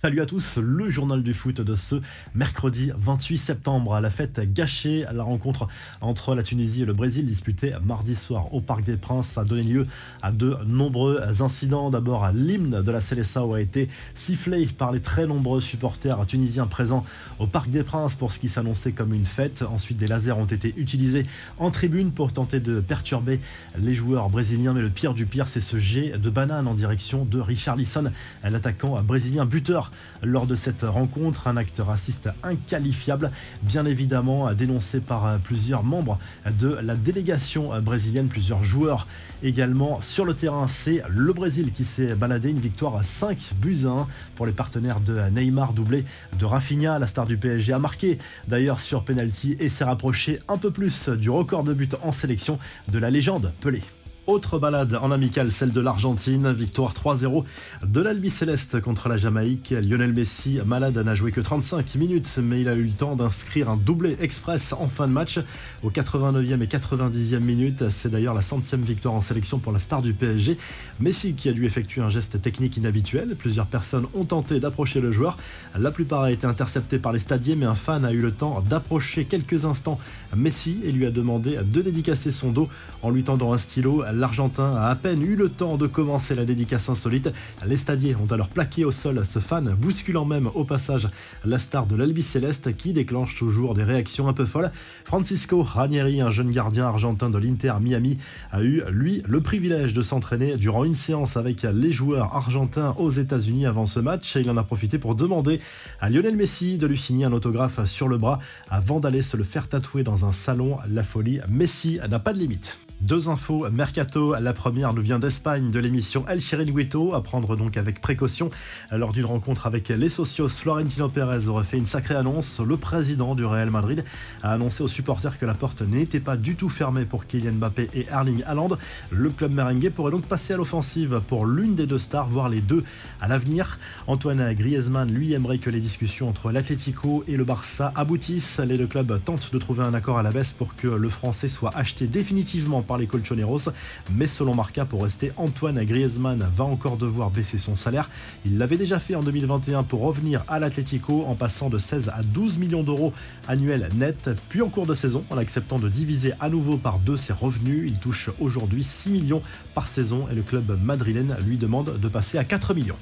Salut à tous, le journal du foot de ce mercredi 28 septembre. La fête gâchée, la rencontre entre la Tunisie et le Brésil disputée mardi soir au Parc des Princes a donné lieu à de nombreux incidents. D'abord, l'hymne de la Célessao a été sifflé par les très nombreux supporters tunisiens présents au Parc des Princes pour ce qui s'annonçait comme une fête. Ensuite, des lasers ont été utilisés en tribune pour tenter de perturber les joueurs brésiliens. Mais le pire du pire, c'est ce jet de banane en direction de Richard Lisson, l'attaquant brésilien buteur lors de cette rencontre. Un acte raciste inqualifiable, bien évidemment dénoncé par plusieurs membres de la délégation brésilienne, plusieurs joueurs également sur le terrain. C'est le Brésil qui s'est baladé, une victoire à 5 buts 1 pour les partenaires de Neymar, doublé de Rafinha, la star du PSG, a marqué d'ailleurs sur penalty et s'est rapproché un peu plus du record de buts en sélection de la légende Pelé. Autre balade en amical, celle de l'Argentine. Victoire 3-0 de l'Albi Céleste contre la Jamaïque. Lionel Messi, malade, n'a joué que 35 minutes, mais il a eu le temps d'inscrire un doublé express en fin de match aux 89e et 90e minutes. C'est d'ailleurs la centième victoire en sélection pour la star du PSG. Messi qui a dû effectuer un geste technique inhabituel. Plusieurs personnes ont tenté d'approcher le joueur. La plupart a été intercepté par les stadiers, mais un fan a eu le temps d'approcher quelques instants Messi et lui a demandé de dédicacer son dos en lui tendant un stylo l'Argentin a à peine eu le temps de commencer la dédicace insolite. Les stadiers ont alors plaqué au sol ce fan, bousculant même au passage la star de l'Albi Céleste qui déclenche toujours des réactions un peu folles. Francisco Ranieri, un jeune gardien argentin de l'Inter Miami, a eu, lui, le privilège de s'entraîner durant une séance avec les joueurs argentins aux États-Unis avant ce match et il en a profité pour demander à Lionel Messi de lui signer un autographe sur le bras avant d'aller se le faire tatouer dans un salon. La folie, Messi n'a pas de limite. Deux infos mercato. La première nous vient d'Espagne de l'émission El Chiringuito, à prendre donc avec précaution. Lors d'une rencontre avec les socios, Florentino Pérez aurait fait une sacrée annonce. Le président du Real Madrid a annoncé aux supporters que la porte n'était pas du tout fermée pour Kylian Mbappé et Erling Haaland. Le club merengue pourrait donc passer à l'offensive pour l'une des deux stars, voire les deux à l'avenir. Antoine Griezmann, lui, aimerait que les discussions entre l'Atlético et le Barça aboutissent. Les deux clubs tentent de trouver un accord à la baisse pour que le français soit acheté définitivement par les Colchoneros. Mais selon Marca, pour rester, Antoine Griezmann va encore devoir baisser son salaire. Il l'avait déjà fait en 2021 pour revenir à l'Atlético en passant de 16 à 12 millions d'euros annuels net. Puis en cours de saison, en acceptant de diviser à nouveau par deux ses revenus, il touche aujourd'hui 6 millions par saison et le club madrilène lui demande de passer à 4 millions.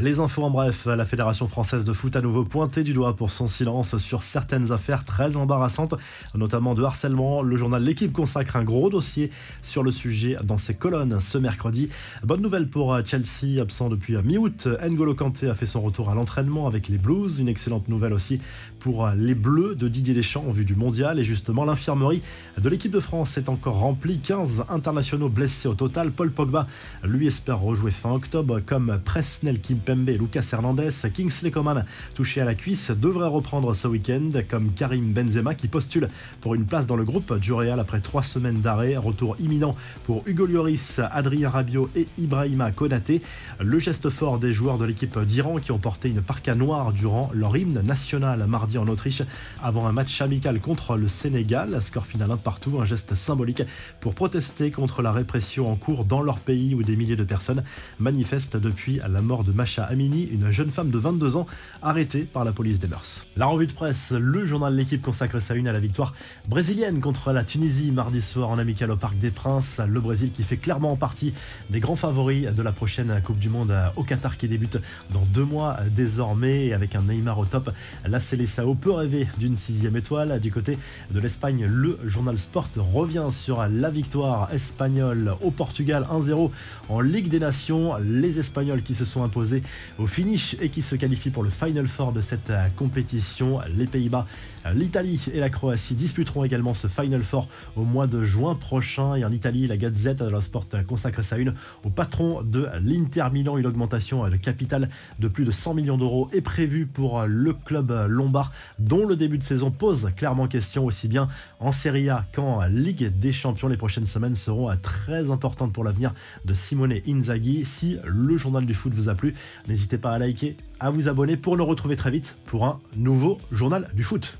Les infos en bref, la Fédération française de foot à nouveau pointé du doigt pour son silence sur certaines affaires très embarrassantes, notamment de harcèlement. Le journal L'équipe consacre un gros dossier sur le sujet dans ses colonnes ce mercredi. Bonne nouvelle pour Chelsea, absent depuis mi-août. N'Golo Kanté a fait son retour à l'entraînement avec les Blues. Une excellente nouvelle aussi pour les Bleus de Didier Deschamps en vue du mondial. Et justement, l'infirmerie de l'équipe de France est encore remplie. 15 internationaux blessés au total. Paul Pogba, lui, espère rejouer fin octobre comme Presnel Kim Lucas Hernandez, Kingsley Coman, touché à la cuisse, devrait reprendre ce week-end, comme Karim Benzema qui postule pour une place dans le groupe du Real après trois semaines d'arrêt. Retour imminent pour Hugo Lloris, Adrien Rabiot et Ibrahima Konaté. Le geste fort des joueurs de l'équipe d'Iran qui ont porté une parka noire durant leur hymne national mardi en Autriche avant un match amical contre le Sénégal. Score final un partout, un geste symbolique pour protester contre la répression en cours dans leur pays où des milliers de personnes manifestent depuis la mort de Macha Amini, une jeune femme de 22 ans arrêtée par la police des mœurs. La revue de presse, le journal de l'équipe consacre sa une à la victoire brésilienne contre la Tunisie mardi soir en amical au Parc des Princes. Le Brésil qui fait clairement en partie des grands favoris de la prochaine Coupe du Monde au Qatar qui débute dans deux mois désormais avec un Neymar au top. La Célessao peut rêver d'une sixième étoile. Du côté de l'Espagne, le journal Sport revient sur la victoire espagnole au Portugal 1-0 en Ligue des Nations. Les Espagnols qui se sont imposés au finish et qui se qualifie pour le Final Four de cette euh, compétition. Les Pays-Bas, l'Italie et la Croatie disputeront également ce Final Four au mois de juin prochain. Et en Italie, la Gazette de la Sport consacre sa une au patron de l'Inter Milan. Une augmentation de capital de plus de 100 millions d'euros est prévue pour le club lombard, dont le début de saison pose clairement question aussi bien en Serie A qu'en Ligue des Champions. Les prochaines semaines seront très importantes pour l'avenir de Simone Inzaghi. Si le journal du foot vous a plu, N'hésitez pas à liker, à vous abonner pour nous retrouver très vite pour un nouveau journal du foot.